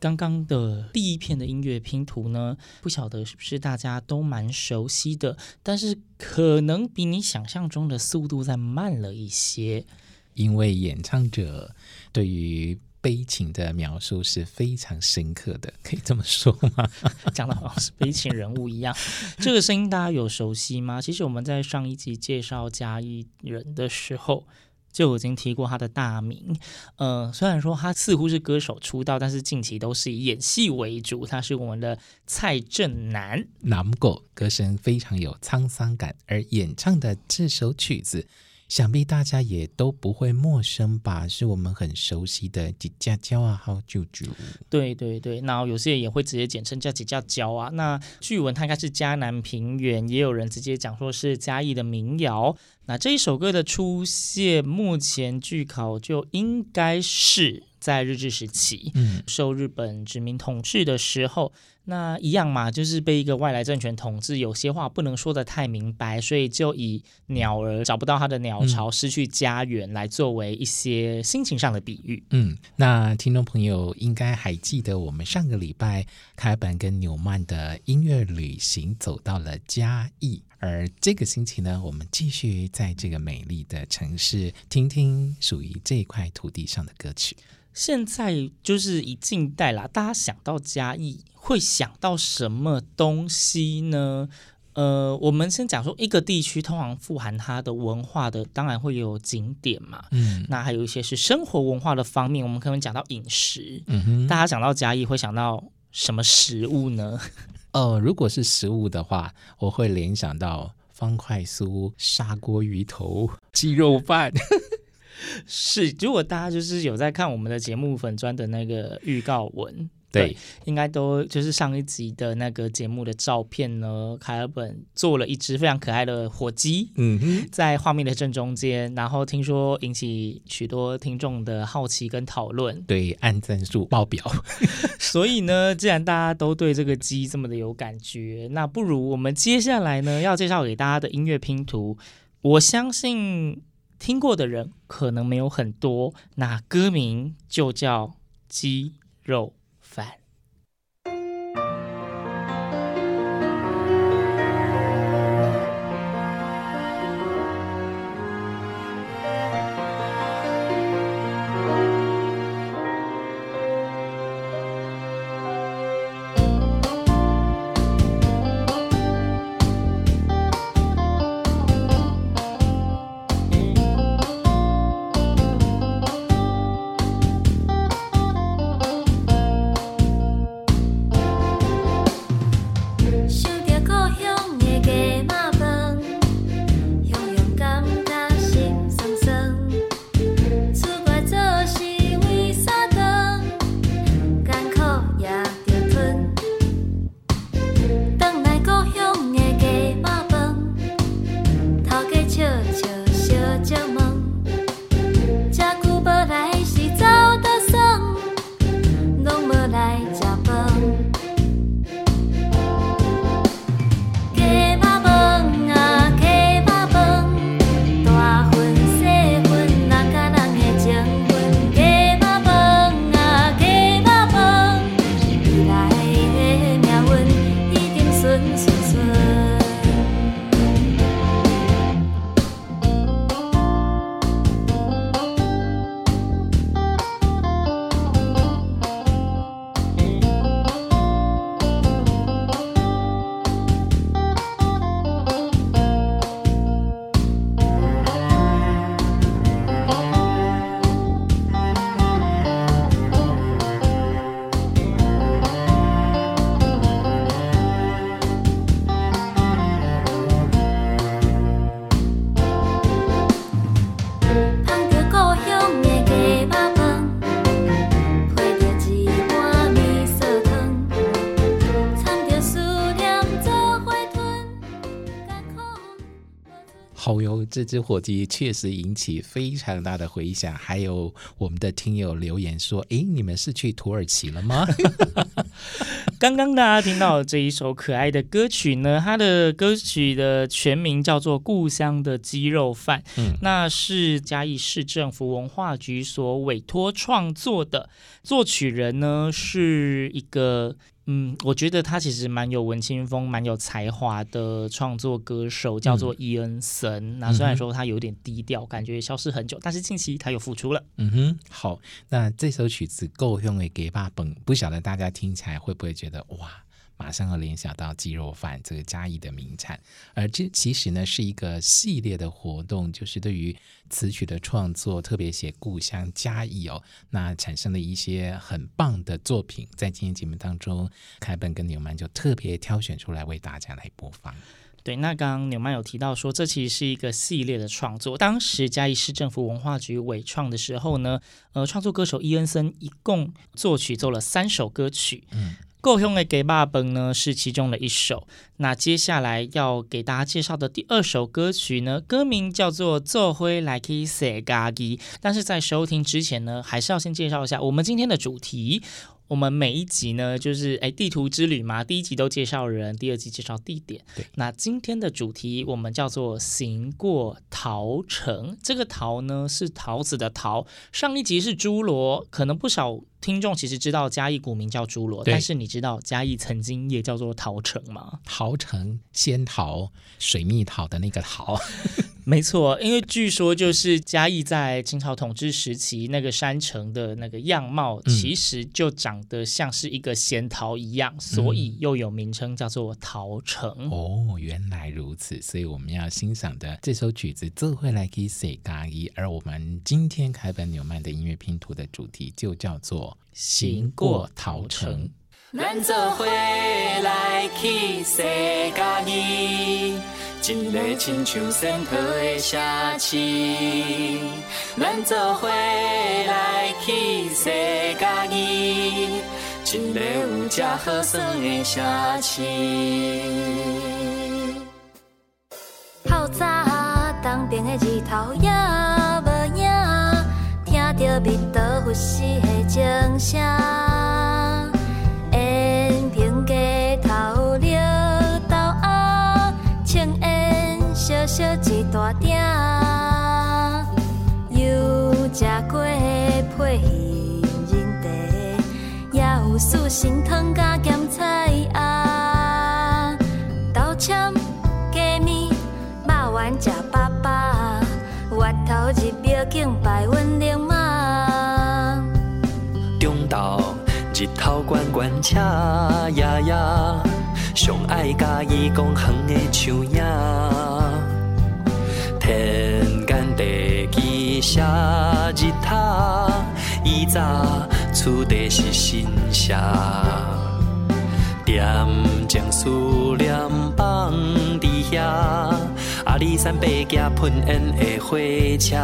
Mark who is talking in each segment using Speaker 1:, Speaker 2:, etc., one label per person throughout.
Speaker 1: 刚刚的第一片的音乐拼图呢，不晓得是不是大家都蛮熟悉的，但是可能比你想象中的速度再慢了一些，
Speaker 2: 因为演唱者对于悲情的描述是非常深刻的，可以这么说吗？
Speaker 1: 讲的好像是悲情人物一样。这个声音大家有熟悉吗？其实我们在上一集介绍嘉义人的时候就已经提过他的大名。呃，虽然说他似乎是歌手出道，但是近期都是以演戏为主。他是我们的蔡振南，
Speaker 2: 南狗歌声非常有沧桑感，而演唱的这首曲子。想必大家也都不会陌生吧？是我们很熟悉的几家娇啊，好舅舅。
Speaker 1: 对对对，那有些人也会直接简称叫几家娇啊。那据闻它应该是嘉南平原，也有人直接讲说是嘉义的民谣。那这一首歌的出现，目前据考就应该是在日治时期，嗯，受日本殖民统治的时候。那一样嘛，就是被一个外来政权统治，有些话不能说的太明白，所以就以鸟儿找不到它的鸟巢，失去家园来作为一些心情上的比喻。
Speaker 2: 嗯，那听众朋友应该还记得，我们上个礼拜开本跟纽曼的音乐旅行走到了嘉义，而这个星期呢，我们继续在这个美丽的城市听听属于这块土地上的歌曲。
Speaker 1: 现在就是以近代啦，大家想到嘉义会想到什么东西呢？呃，我们先讲说一个地区通常富含它的文化的，当然会有景点嘛。嗯，那还有一些是生活文化的方面，我们可能讲到饮食。嗯哼，大家想到嘉义会想到什么食物呢？
Speaker 2: 呃，如果是食物的话，我会联想到方块酥、砂锅鱼头、鸡肉饭。
Speaker 1: 是，如果大家就是有在看我们的节目粉砖的那个预告文，对，对应该都就是上一集的那个节目的照片呢。凯尔本做了一只非常可爱的火鸡，嗯哼，在画面的正中间，然后听说引起许多听众的好奇跟讨论，
Speaker 2: 对，按赞数爆表。
Speaker 1: 所以呢，既然大家都对这个鸡这么的有感觉，那不如我们接下来呢要介绍给大家的音乐拼图，我相信。听过的人可能没有很多，那歌名就叫《鸡肉
Speaker 2: 饭》。这只火鸡确实引起非常大的回响。还有我们的听友留言说：“诶，你们是去土耳其了吗？”
Speaker 1: 刚刚大家听到这一首可爱的歌曲呢，它的歌曲的全名叫做《故乡的鸡肉饭》，嗯，那是嘉义市政府文化局所委托创作的，作曲人呢是一个。嗯，我觉得他其实蛮有文青风、蛮有才华的创作歌手，叫做伊恩森。嗯、那虽然说他有点低调，感觉消失很久，但是近期他又复出了。
Speaker 2: 嗯哼，好，那这首曲子够用的，给爸本，不晓得大家听起来会不会觉得哇？马上要联想到鸡肉饭这个嘉义的名产，而这其实呢是一个系列的活动，就是对于词曲的创作，特别写故乡嘉义哦，那产生了一些很棒的作品，在今天节目当中，凯本跟纽曼就特别挑选出来为大家来播放。
Speaker 1: 对，那刚刚纽曼有提到说，这其实是一个系列的创作，当时嘉义市政府文化局委创的时候呢，呃，创作歌手伊恩森一共作曲奏了三首歌曲，嗯。够用的给爸本呢是其中的一首，那接下来要给大家介绍的第二首歌曲呢，歌名叫做《做灰来去踅家己》，但是在收听之前呢，还是要先介绍一下我们今天的主题。我们每一集呢，就是诶地图之旅嘛，第一集都介绍人，第二集介绍地点。
Speaker 2: 对，
Speaker 1: 那今天的主题我们叫做行过桃城，这个桃呢是桃子的桃。上一集是侏罗，可能不少听众其实知道嘉义古名叫朱罗，但是你知道嘉义曾经也叫做桃城吗？
Speaker 2: 桃城，仙桃，水蜜桃的那个桃。
Speaker 1: 没错，因为据说就是嘉义在清朝统治时期那个山城的那个样貌，其实就长得像是一个仙桃一样，嗯、所以又有名称叫做桃城。
Speaker 2: 哦，原来如此，所以我们要欣赏的这首曲子《就会来去踅家己》，而我们今天凯本纽曼的音乐拼图的主题就叫做《行过桃城》。咱做伙来去踅家己。一个亲像仙桃的城市，咱做伙来去踅家己，一个有这好耍的城市。透早东边的日头也无影，听着蜜桃呼吸声声，闲庭街头绿豆啊，青烟小小一大鼎，有食过配仁茶，也有四神汤加咸菜啊，豆签鸡面肉丸食饱饱，月头日庙景摆。悬悬赤呀呀，上爱嘉义公园的树影。天干地支写日头，伊早厝地是新社，点将思念放伫遐，阿里山爬行喷烟的火车，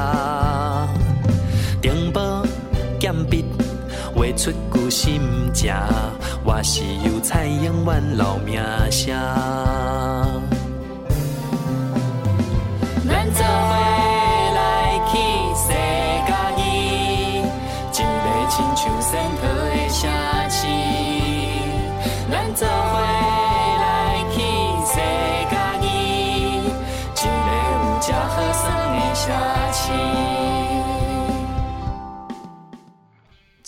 Speaker 2: 电报剑笔画出句心情，我是油菜永远留名声。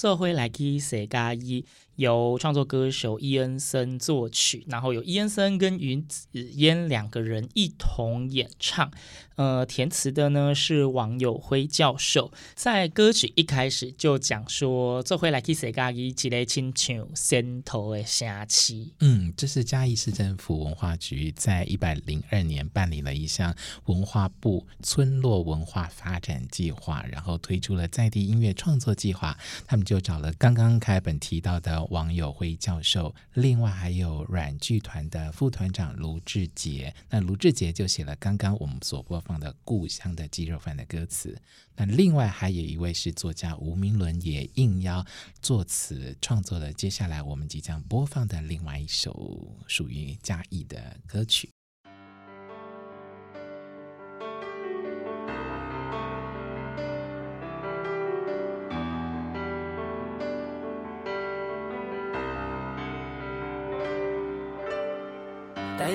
Speaker 2: 社会来去踅家己。由创作歌手伊恩森作曲，然后有伊恩森跟云子嫣两个人一同演唱。呃，填词的呢是王友辉教授。在歌曲一开始就讲说，这回来去踅家己，一个亲像仙头的城市。嗯，这是嘉义市政府文化局在一百零二年办理了一项文化部村落文化发展计划，然后推出了在地音乐创作计划。他们就找了刚刚开本提到的。王友辉教授，另外还有软剧团的副团长卢志杰。那卢志杰就写了刚刚我们所播放的《故乡的鸡肉饭》的歌词。那另外还有一位是作家吴明伦，也应邀作词创作了接下来我们即将播放的另外一首属于嘉义的歌曲。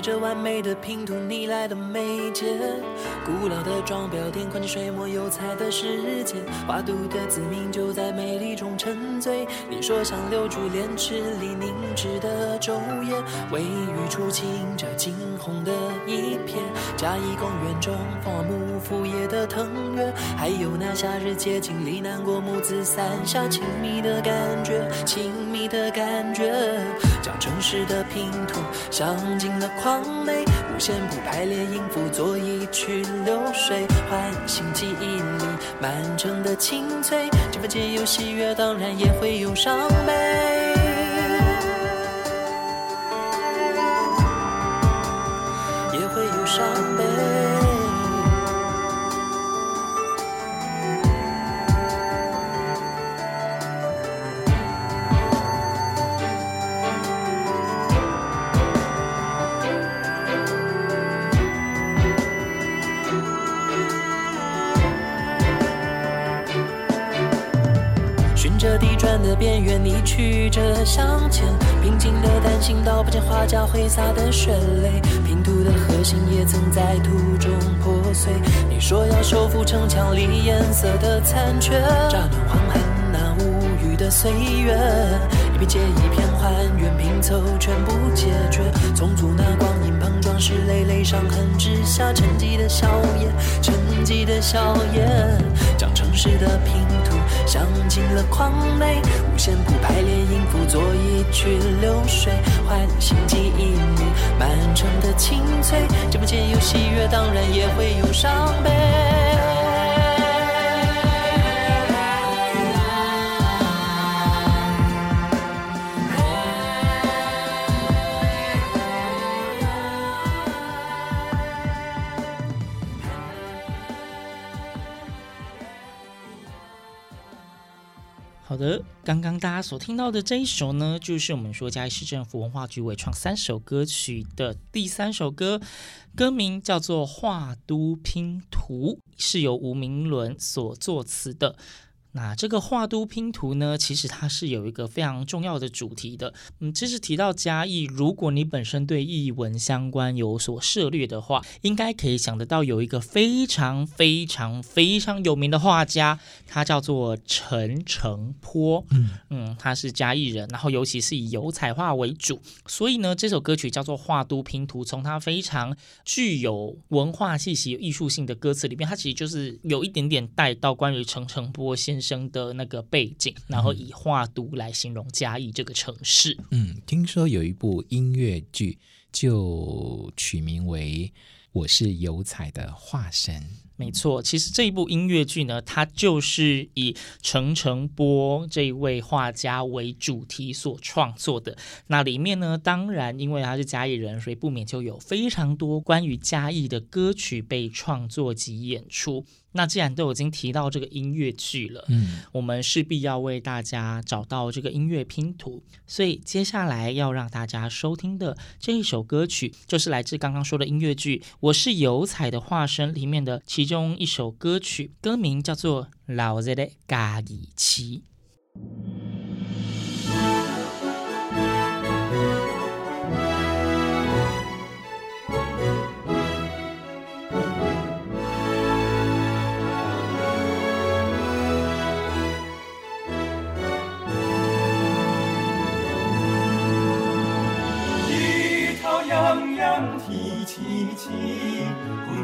Speaker 3: 这完美的拼图，你来的眉间，古老的装裱店，宽进水墨油彩的世界，花都的子民就在美丽中沉醉。你说想留住莲池里凝滞的昼夜，微雨初晴这惊鸿的一瞥。嘉义公园中花木副叶的藤原，还有那夏日街景里南国母子伞下亲密的感觉，亲密的感觉，将城市的拼图镶进了。框内五线谱排列音符，做一曲流水，唤醒记忆里满城的清脆。这份皆有喜悦，当然也会有伤悲。边缘，你曲折向前，平静的单行道，不见花甲挥洒的血泪，拼图的核心也曾在途中破碎。你说要修复城墙里颜色的残缺，乍暖还寒那无语的岁月，一片接一片还原拼凑，全部解决。重组那光阴是累累伤痕之下沉寂的笑颜，沉寂的笑颜，将城市的拼图。镶进了框内，五线谱排列音符，做一曲流水，唤醒记忆里满城的清脆。这不见有喜悦，当然也会有伤悲。
Speaker 1: 的，刚刚大家所听到的这一首呢，就是我们说嘉义市政府文化局委创三首歌曲的第三首歌，歌名叫做《画都拼图》，是由吴明伦所作词的。那这个画都拼图呢，其实它是有一个非常重要的主题的。嗯，其实提到嘉义，如果你本身对译文相关有所涉猎的话，应该可以想得到有一个非常非常非常有名的画家，他叫做陈澄波。嗯嗯，他是嘉义人，然后尤其是以油彩画为主，所以呢，这首歌曲叫做画都拼图。从他非常具有文化气息、艺术性的歌词里面，它其实就是有一点点带到关于陈澄波先生。生的那个背景，然后以画都来形容嘉义这个城市。
Speaker 2: 嗯，听说有一部音乐剧就取名为《我是油彩的化身》。
Speaker 1: 没错，其实这一部音乐剧呢，它就是以陈澄波这一位画家为主题所创作的。那里面呢，当然因为他是嘉义人，所以不免就有非常多关于嘉义的歌曲被创作及演出。那既然都已经提到这个音乐剧了，嗯，我们势必要为大家找到这个音乐拼图。所以接下来要让大家收听的这一首歌曲，就是来自刚刚说的音乐剧《我是油彩的化身》里面的其中一首歌曲，歌名叫做《老日的嘉义市》。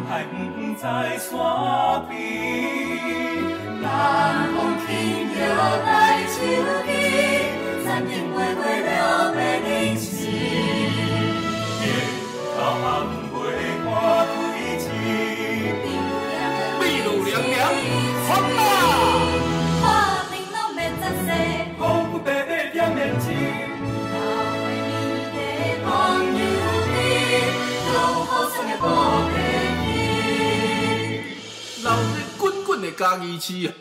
Speaker 1: 云海不在山边，南风轻摇来秋意，山顶微微了美丽滚滚的嘉义市啊，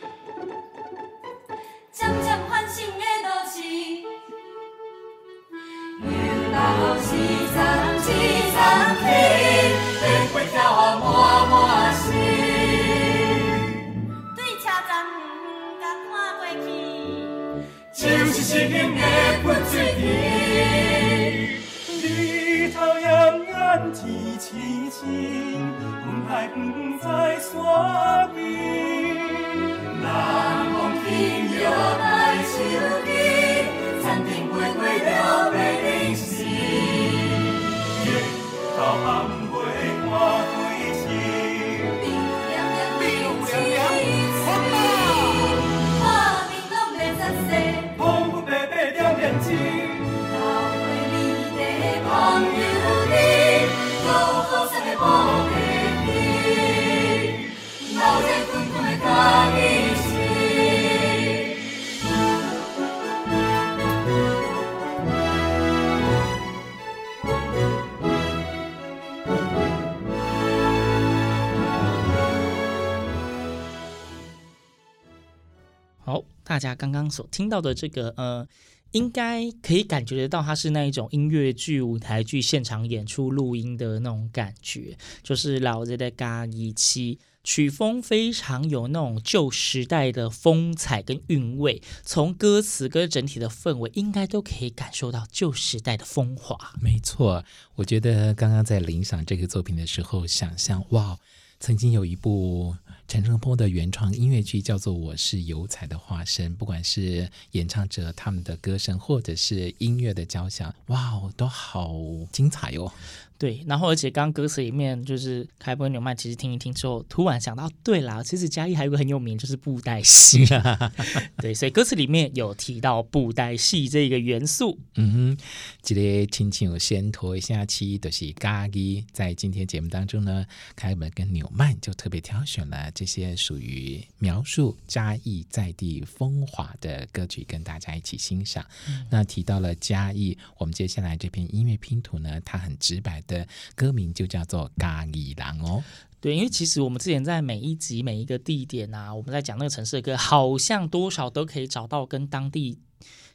Speaker 1: 家刚刚所听到的这个呃。应该可以感觉得到，它是那一种音乐剧、舞台剧现场演出录音的那种感觉，就是老日的嘎一期曲风非常有那种旧时代的风采跟韵味，从歌词跟整体的氛围，应该都可以感受到旧时代的风华。
Speaker 2: 没错，我觉得刚刚在聆赏这个作品的时候，想象哇，曾经有一部。陈春波的原创音乐剧叫做《我是油彩的化身》，不管是演唱者他们的歌声，或者是音乐的交响，哇，都好精彩哟、
Speaker 1: 对，然后而且刚刚歌词里面就是凯本纽曼，其实听一听之后，突然想到，对啦，其实嘉义还有个很有名，就是布袋戏。对，所以歌词里面有提到布袋戏这个元素。
Speaker 2: 嗯哼，这个亲情先拖一下期的是嘉义，在今天节目当中呢，凯本跟纽曼就特别挑选了这些属于描述嘉义在地风华的歌曲，跟大家一起欣赏。嗯、那提到了嘉义，我们接下来这篇音乐拼图呢，它很直白。的歌名就叫做《咖喱狼》哦，
Speaker 1: 对，因为其实我们之前在每一集每一个地点啊，我们在讲那个城市的歌，好像多少都可以找到跟当地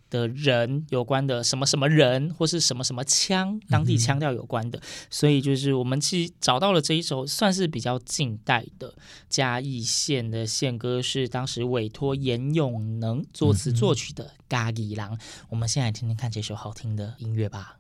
Speaker 1: 的人有关的什么什么人，或是什么什么腔，当地腔调有关的。嗯、所以就是我们其实找到了这一首，算是比较近代的嘉义县的县歌，是当时委托严永能作词作曲的《咖喱狼》。我们先来听听看这首好听的音乐吧。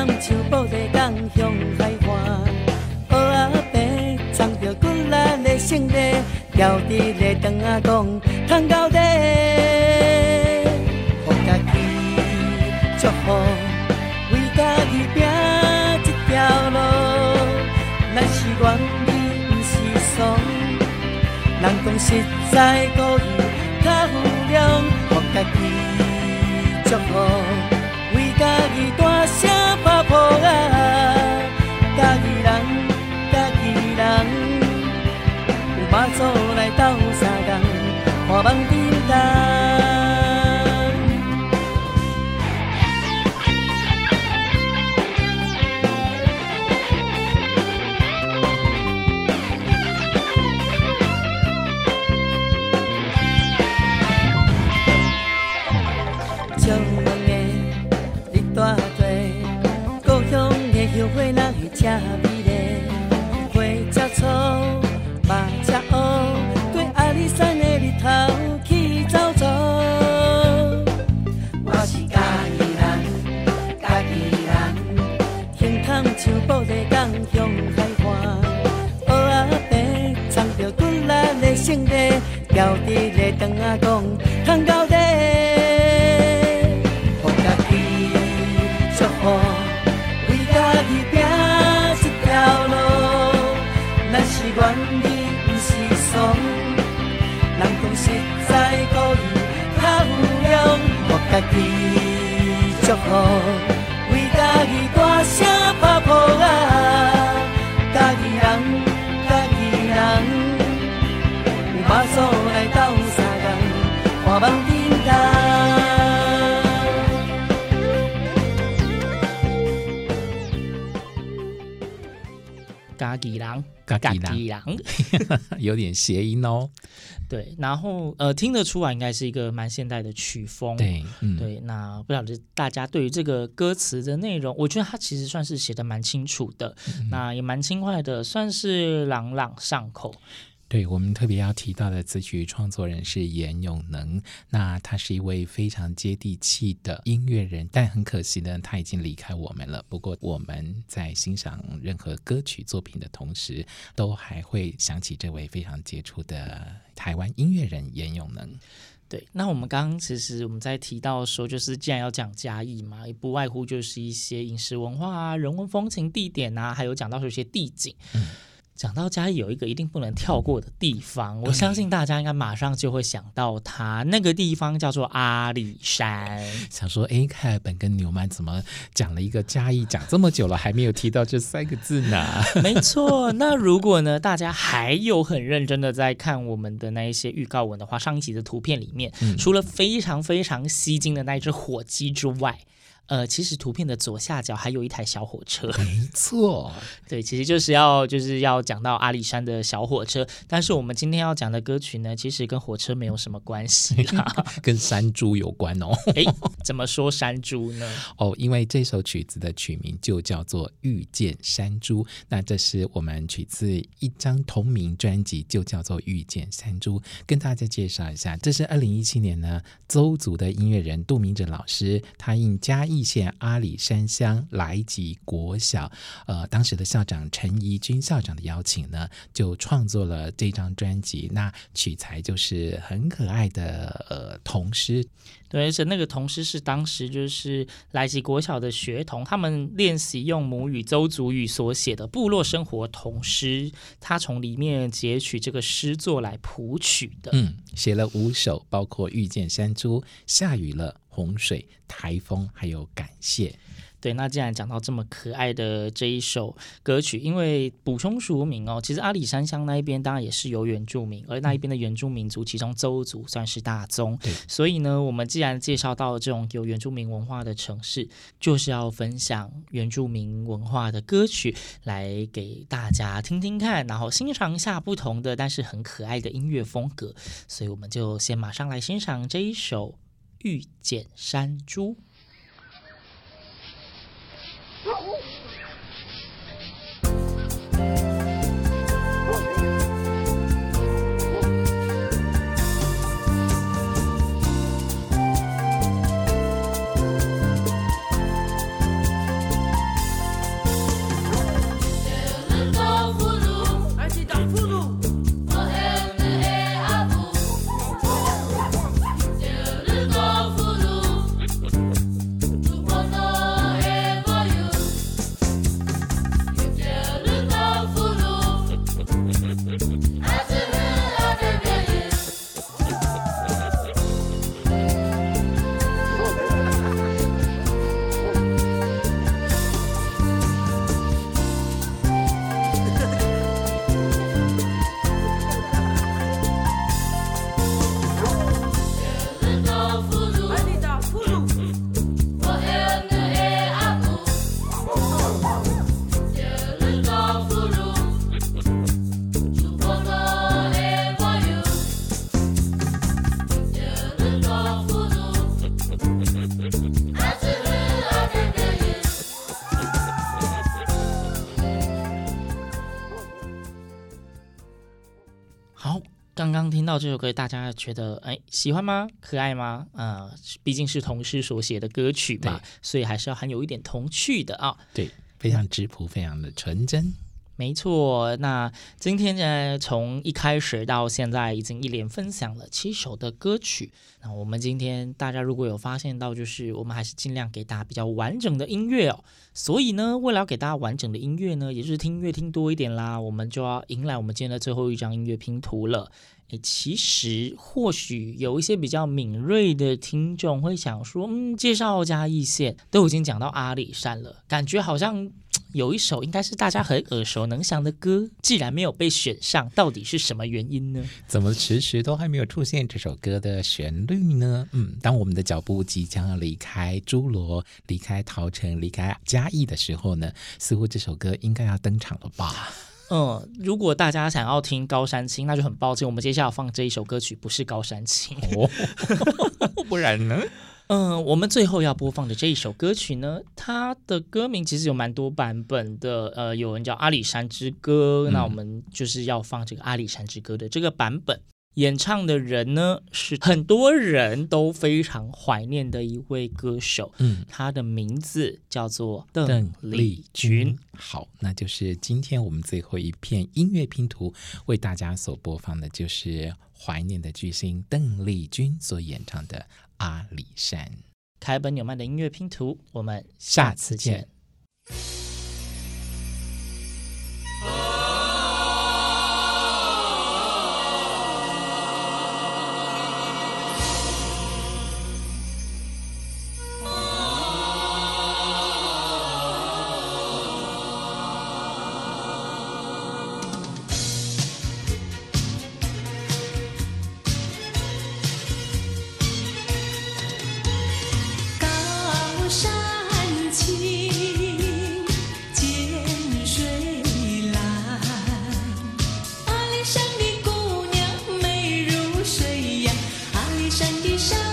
Speaker 4: 胸膛像布袋港向海岸，乌阿伯藏着骨力的胜利，调直的长阿公通到底。给家己祝福为家己拼一条路，咱是愿意，不是怂。人讲实在正
Speaker 1: 嘎吉郎，
Speaker 2: 嘎吉郎，有点谐音哦。
Speaker 1: 对，然后呃，听得出来应该是一个蛮现代的曲风。
Speaker 2: 对，嗯、
Speaker 1: 对。那不晓得大家对于这个歌词的内容，我觉得它其实算是写的蛮清楚的，嗯、那也蛮轻快的，算是朗朗上口。
Speaker 2: 对，我们特别要提到的词曲创作人是严永能，那他是一位非常接地气的音乐人，但很可惜呢，他已经离开我们了。不过我们在欣赏任何歌曲作品的同时，都还会想起这位非常杰出的台湾音乐人严永能。
Speaker 1: 对，那我们刚刚其实我们在提到说，就是既然要讲嘉义嘛，也不外乎就是一些饮食文化啊、人文风情、地点啊，还有讲到说一些地景。嗯讲到嘉义有一个一定不能跳过的地方，我相信大家应该马上就会想到它，那个地方叫做阿里山。
Speaker 2: 想说，哎，凯尔本跟纽曼怎么讲了一个嘉义，讲这么久了还没有提到这三个字呢？
Speaker 1: 没错，那如果呢，大家还有很认真的在看我们的那一些预告文的话，上一集的图片里面，嗯、除了非常非常吸睛的那一只火鸡之外。呃，其实图片的左下角还有一台小火车，
Speaker 2: 没错，
Speaker 1: 对，其实就是要就是要讲到阿里山的小火车，但是我们今天要讲的歌曲呢，其实跟火车没有什么关系啦，
Speaker 2: 跟山猪有关哦。
Speaker 1: 哎，怎么说山猪呢？
Speaker 2: 哦，因为这首曲子的曲名就叫做《遇见山猪》，那这是我们取自一张同名专辑，就叫做《遇见山猪》。跟大家介绍一下，这是二零一七年呢，邹族的音乐人杜明哲老师，他应嘉义县阿里山乡来吉国小，呃，当时的校长陈怡君校长的邀请呢，就创作了这张专辑。那取材就是很可爱的呃童诗，
Speaker 1: 对，而且那个童诗是当时就是来吉国小的学童他们练习用母语邹族语所写的部落生活童诗，他从里面截取这个诗作来谱曲的。
Speaker 2: 嗯，写了五首，包括遇见山猪、下雨了。洪水、台风，还有感谢。
Speaker 1: 对，那既然讲到这么可爱的这一首歌曲，因为补充说明哦，其实阿里山乡那一边当然也是有原住民，而那一边的原住民族，其中邹族算是大宗。对，所以呢，我们既然介绍到这种有原住民文化的城市，就是要分享原住民文化的歌曲来给大家听听看，然后欣赏一下不同的但是很可爱的音乐风格。所以我们就先马上来欣赏这一首。遇见山猪。听到这首歌，大家觉得哎喜欢吗？可爱吗？啊、呃，毕竟是童诗所写的歌曲嘛，所以还是要含有一点童趣的啊。
Speaker 2: 对，非常质朴，非常的纯真。
Speaker 1: 没错，那今天呢，从一开始到现在，已经一连分享了七首的歌曲。那我们今天大家如果有发现到，就是我们还是尽量给大家比较完整的音乐哦。所以呢，为了要给大家完整的音乐呢，也就是听音乐听多一点啦，我们就要迎来我们今天的最后一张音乐拼图了。诶，其实或许有一些比较敏锐的听众会想说，嗯，介绍嘉义县都已经讲到阿里山了，感觉好像。有一首应该是大家很耳熟能详的歌，既然没有被选上，到底是什么原因呢？
Speaker 2: 怎么迟迟都还没有出现这首歌的旋律呢？嗯，当我们的脚步即将要离开侏罗、离开桃城、离开嘉义的时候呢，似乎这首歌应该要登场了吧？
Speaker 1: 嗯，如果大家想要听高山青，那就很抱歉，我们接下来放这一首歌曲不是高山青，
Speaker 2: 哦、不然呢？
Speaker 1: 嗯，我们最后要播放的这一首歌曲呢，它的歌名其实有蛮多版本的。呃，有人叫《阿里山之歌》，嗯，那我们就是要放这个《阿里山之歌》的这个版本。演唱的人呢，是很多人都非常怀念的一位歌手。嗯，他的名字叫做邓丽君。
Speaker 2: 好，那就是今天我们最后一片音乐拼图为大家所播放的，就是怀念的巨星邓丽君所演唱的。阿里山，
Speaker 1: 凯本纽曼的音乐拼图，我们下次见。
Speaker 5: 山。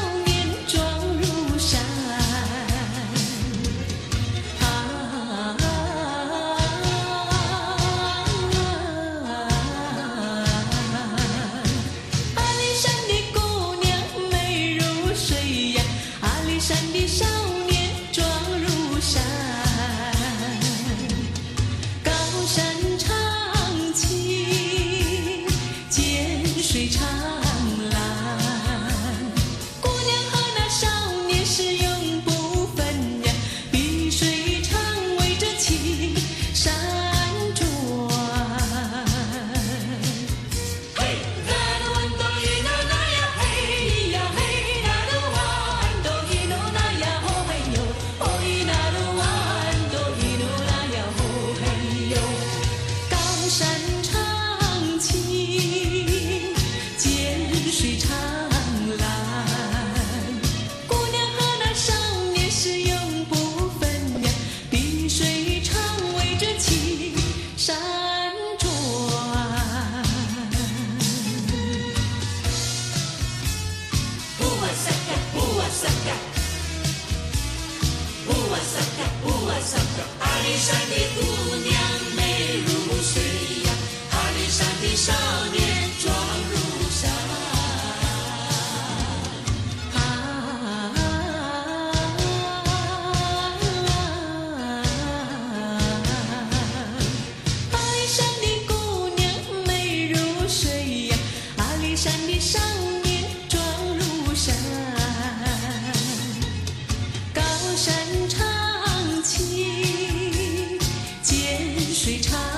Speaker 5: 水长。